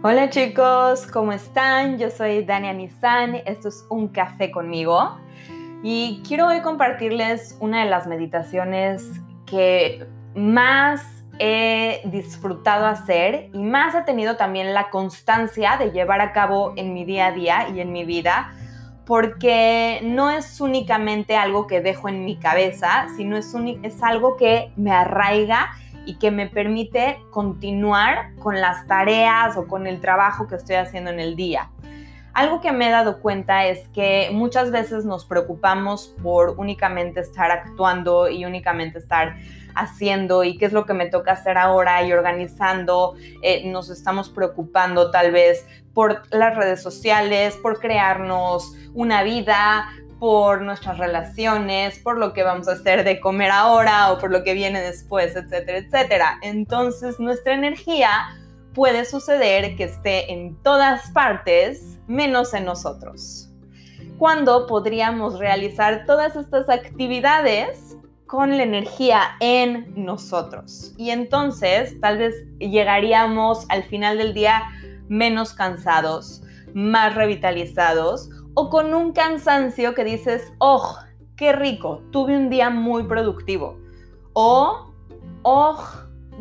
Hola chicos, ¿cómo están? Yo soy Dania Nizan, esto es Un Café conmigo y quiero hoy compartirles una de las meditaciones que más he disfrutado hacer y más he tenido también la constancia de llevar a cabo en mi día a día y en mi vida porque no es únicamente algo que dejo en mi cabeza, sino es, es algo que me arraiga y que me permite continuar con las tareas o con el trabajo que estoy haciendo en el día. Algo que me he dado cuenta es que muchas veces nos preocupamos por únicamente estar actuando y únicamente estar haciendo y qué es lo que me toca hacer ahora y organizando. Eh, nos estamos preocupando tal vez por las redes sociales, por crearnos una vida, por nuestras relaciones, por lo que vamos a hacer de comer ahora o por lo que viene después, etcétera, etcétera. Entonces nuestra energía puede suceder que esté en todas partes menos en nosotros. Cuando podríamos realizar todas estas actividades con la energía en nosotros. Y entonces tal vez llegaríamos al final del día menos cansados, más revitalizados o con un cansancio que dices, oh, qué rico, tuve un día muy productivo. O, oh,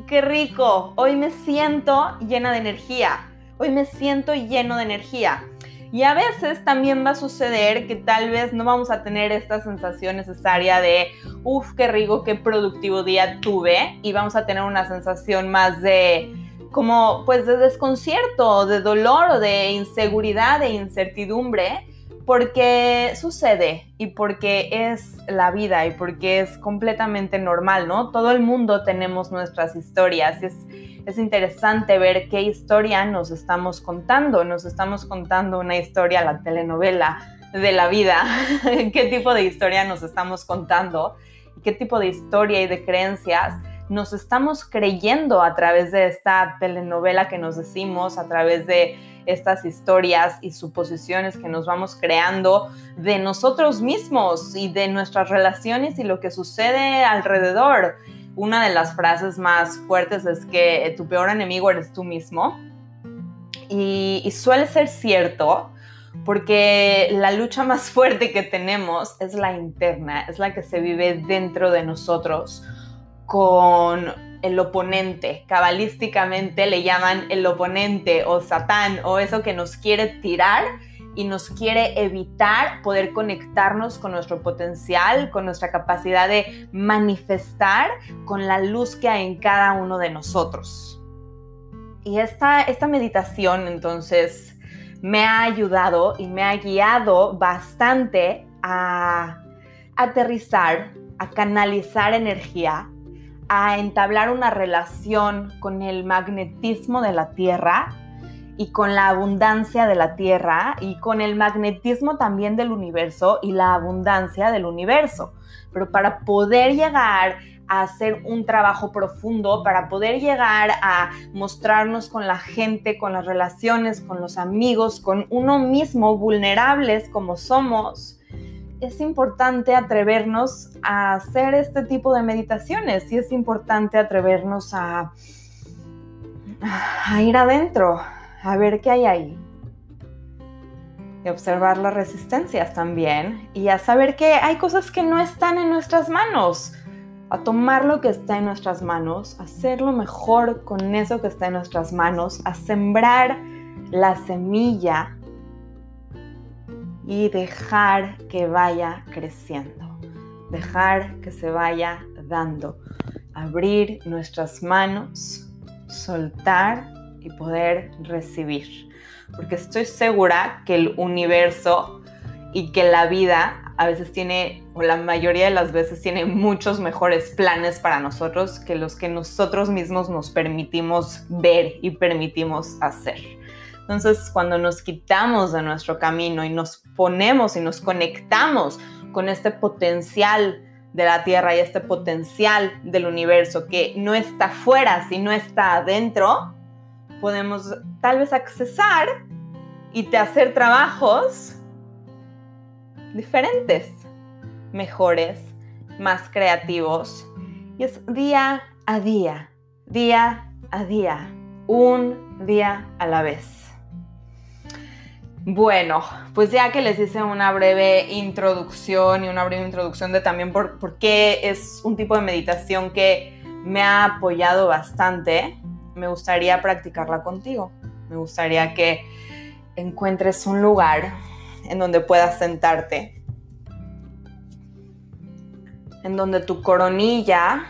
qué rico, hoy me siento llena de energía, hoy me siento lleno de energía. Y a veces también va a suceder que tal vez no vamos a tener esta sensación necesaria de, uff, qué rico, qué productivo día tuve. Y vamos a tener una sensación más de, como, pues, de desconcierto, de dolor de inseguridad, de incertidumbre porque sucede y porque es la vida y porque es completamente normal, ¿no? Todo el mundo tenemos nuestras historias. Es, es interesante ver qué historia nos estamos contando. Nos estamos contando una historia, la telenovela de la vida. ¿Qué tipo de historia nos estamos contando? ¿Qué tipo de historia y de creencias nos estamos creyendo a través de esta telenovela que nos decimos, a través de estas historias y suposiciones que nos vamos creando de nosotros mismos y de nuestras relaciones y lo que sucede alrededor. Una de las frases más fuertes es que tu peor enemigo eres tú mismo. Y, y suele ser cierto, porque la lucha más fuerte que tenemos es la interna, es la que se vive dentro de nosotros con el oponente. Cabalísticamente le llaman el oponente o Satán o eso que nos quiere tirar y nos quiere evitar poder conectarnos con nuestro potencial, con nuestra capacidad de manifestar con la luz que hay en cada uno de nosotros. Y esta, esta meditación entonces me ha ayudado y me ha guiado bastante a aterrizar, a canalizar energía a entablar una relación con el magnetismo de la Tierra y con la abundancia de la Tierra y con el magnetismo también del universo y la abundancia del universo. Pero para poder llegar a hacer un trabajo profundo, para poder llegar a mostrarnos con la gente, con las relaciones, con los amigos, con uno mismo, vulnerables como somos, es importante atrevernos a hacer este tipo de meditaciones y es importante atrevernos a, a ir adentro, a ver qué hay ahí. Y observar las resistencias también y a saber que hay cosas que no están en nuestras manos. A tomar lo que está en nuestras manos, hacerlo mejor con eso que está en nuestras manos, a sembrar la semilla y dejar que vaya creciendo, dejar que se vaya dando, abrir nuestras manos, soltar y poder recibir. Porque estoy segura que el universo y que la vida a veces tiene, o la mayoría de las veces tiene muchos mejores planes para nosotros que los que nosotros mismos nos permitimos ver y permitimos hacer. Entonces, cuando nos quitamos de nuestro camino y nos ponemos y nos conectamos con este potencial de la Tierra y este potencial del universo que no está fuera, sino está adentro, podemos tal vez accesar y te hacer trabajos diferentes, mejores, más creativos. Y es día a día, día a día un día a la vez. Bueno, pues ya que les hice una breve introducción y una breve introducción de también por, por qué es un tipo de meditación que me ha apoyado bastante, me gustaría practicarla contigo. Me gustaría que encuentres un lugar en donde puedas sentarte, en donde tu coronilla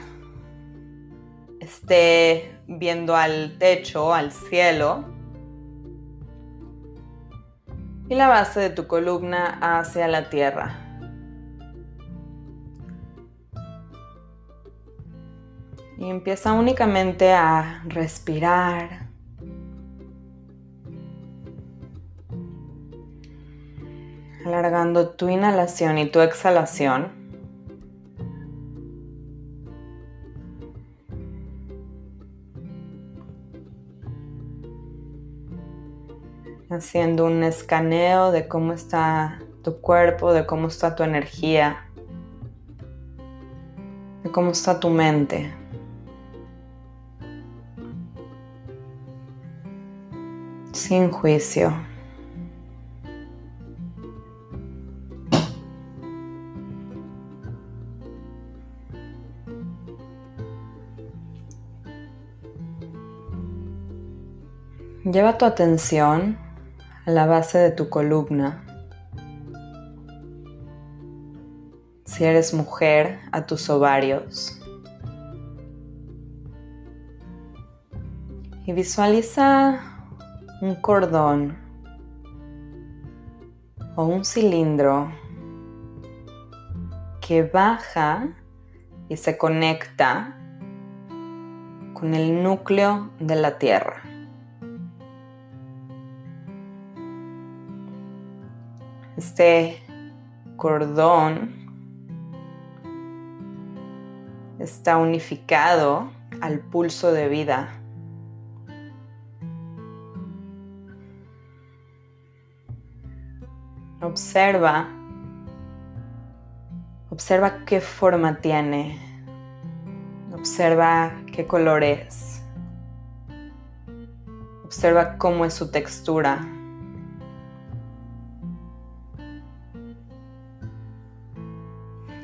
esté viendo al techo, al cielo y la base de tu columna hacia la tierra. Y empieza únicamente a respirar. Alargando tu inhalación y tu exhalación. Haciendo un escaneo de cómo está tu cuerpo, de cómo está tu energía, de cómo está tu mente. Sin juicio. Lleva tu atención a la base de tu columna. Si eres mujer, a tus ovarios. Y visualiza un cordón o un cilindro que baja y se conecta con el núcleo de la Tierra. Este cordón está unificado al pulso de vida. Observa, observa qué forma tiene, observa qué color es, observa cómo es su textura.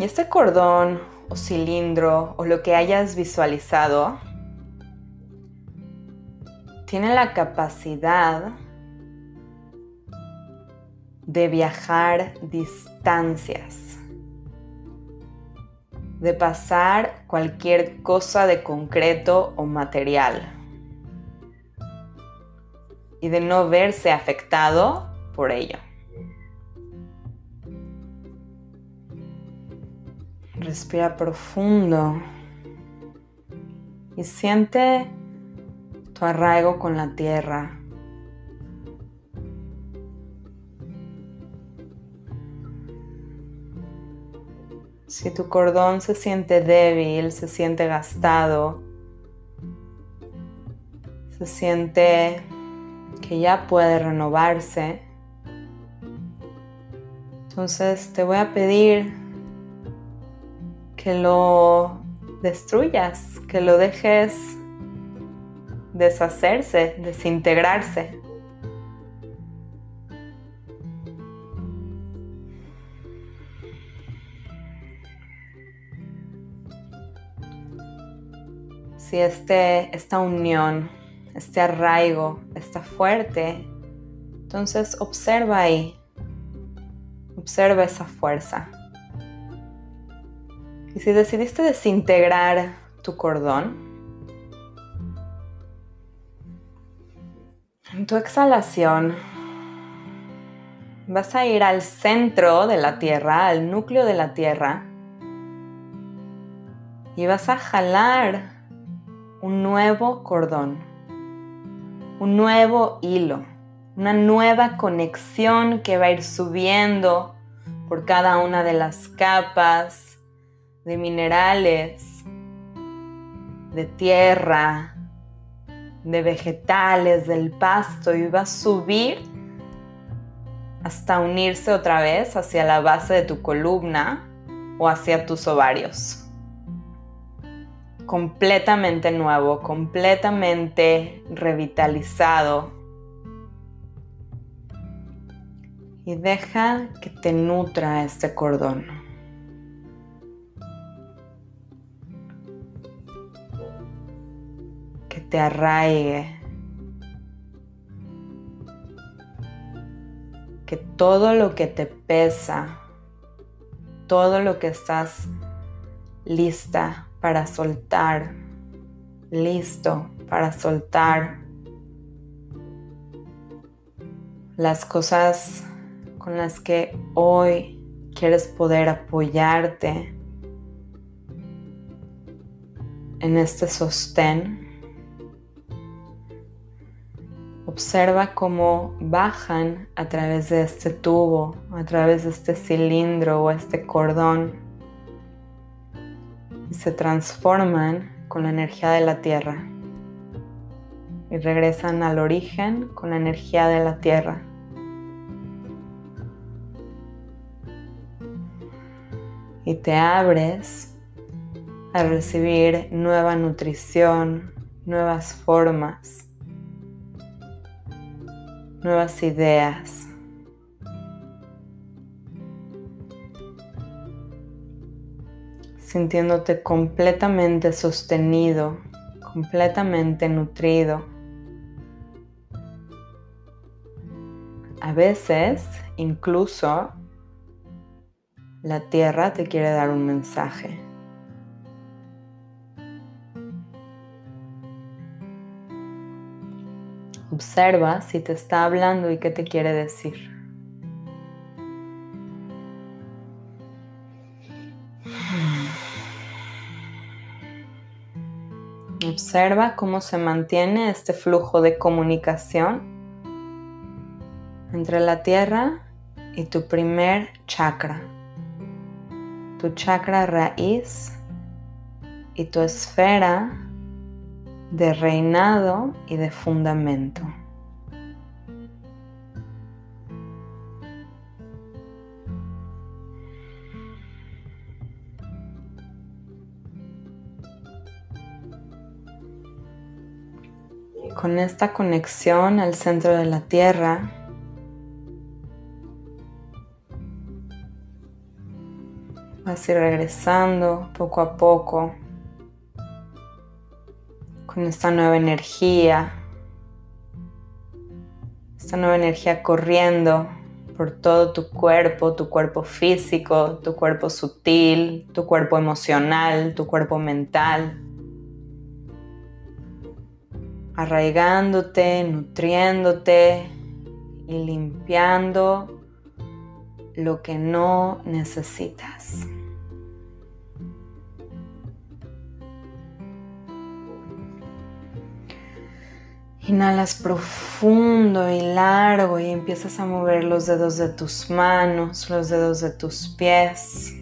Y este cordón o cilindro o lo que hayas visualizado tiene la capacidad de viajar distancias, de pasar cualquier cosa de concreto o material y de no verse afectado por ello. Respira profundo y siente tu arraigo con la tierra. Si tu cordón se siente débil, se siente gastado, se siente que ya puede renovarse, entonces te voy a pedir que lo destruyas, que lo dejes deshacerse, desintegrarse. Si este, esta unión, este arraigo está fuerte, entonces observa ahí, observa esa fuerza. Y si decidiste desintegrar tu cordón, en tu exhalación vas a ir al centro de la Tierra, al núcleo de la Tierra, y vas a jalar un nuevo cordón, un nuevo hilo, una nueva conexión que va a ir subiendo por cada una de las capas de minerales, de tierra, de vegetales, del pasto y va a subir hasta unirse otra vez hacia la base de tu columna o hacia tus ovarios. completamente nuevo, completamente revitalizado. Y deja que te nutra este cordón. Te arraigue. Que todo lo que te pesa, todo lo que estás lista para soltar, listo para soltar las cosas con las que hoy quieres poder apoyarte en este sostén. Observa cómo bajan a través de este tubo, a través de este cilindro o este cordón. Se transforman con la energía de la tierra. Y regresan al origen con la energía de la tierra. Y te abres a recibir nueva nutrición, nuevas formas, nuevas ideas. sintiéndote completamente sostenido, completamente nutrido. A veces, incluso, la tierra te quiere dar un mensaje. Observa si te está hablando y qué te quiere decir. Observa cómo se mantiene este flujo de comunicación entre la tierra y tu primer chakra, tu chakra raíz y tu esfera de reinado y de fundamento. con esta conexión al centro de la Tierra, vas a ir regresando poco a poco con esta nueva energía, esta nueva energía corriendo por todo tu cuerpo, tu cuerpo físico, tu cuerpo sutil, tu cuerpo emocional, tu cuerpo mental arraigándote, nutriéndote y limpiando lo que no necesitas. Inhalas profundo y largo y empiezas a mover los dedos de tus manos, los dedos de tus pies.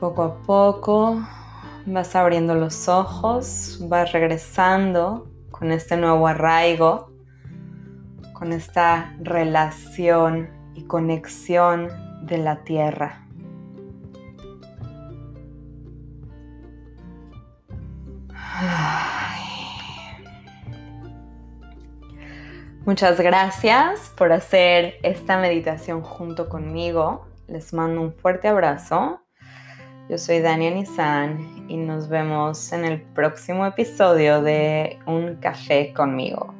Poco a poco vas abriendo los ojos, vas regresando con este nuevo arraigo, con esta relación y conexión de la tierra. Muchas gracias por hacer esta meditación junto conmigo. Les mando un fuerte abrazo yo soy Dania Nizan y nos vemos en el próximo episodio de Un café conmigo.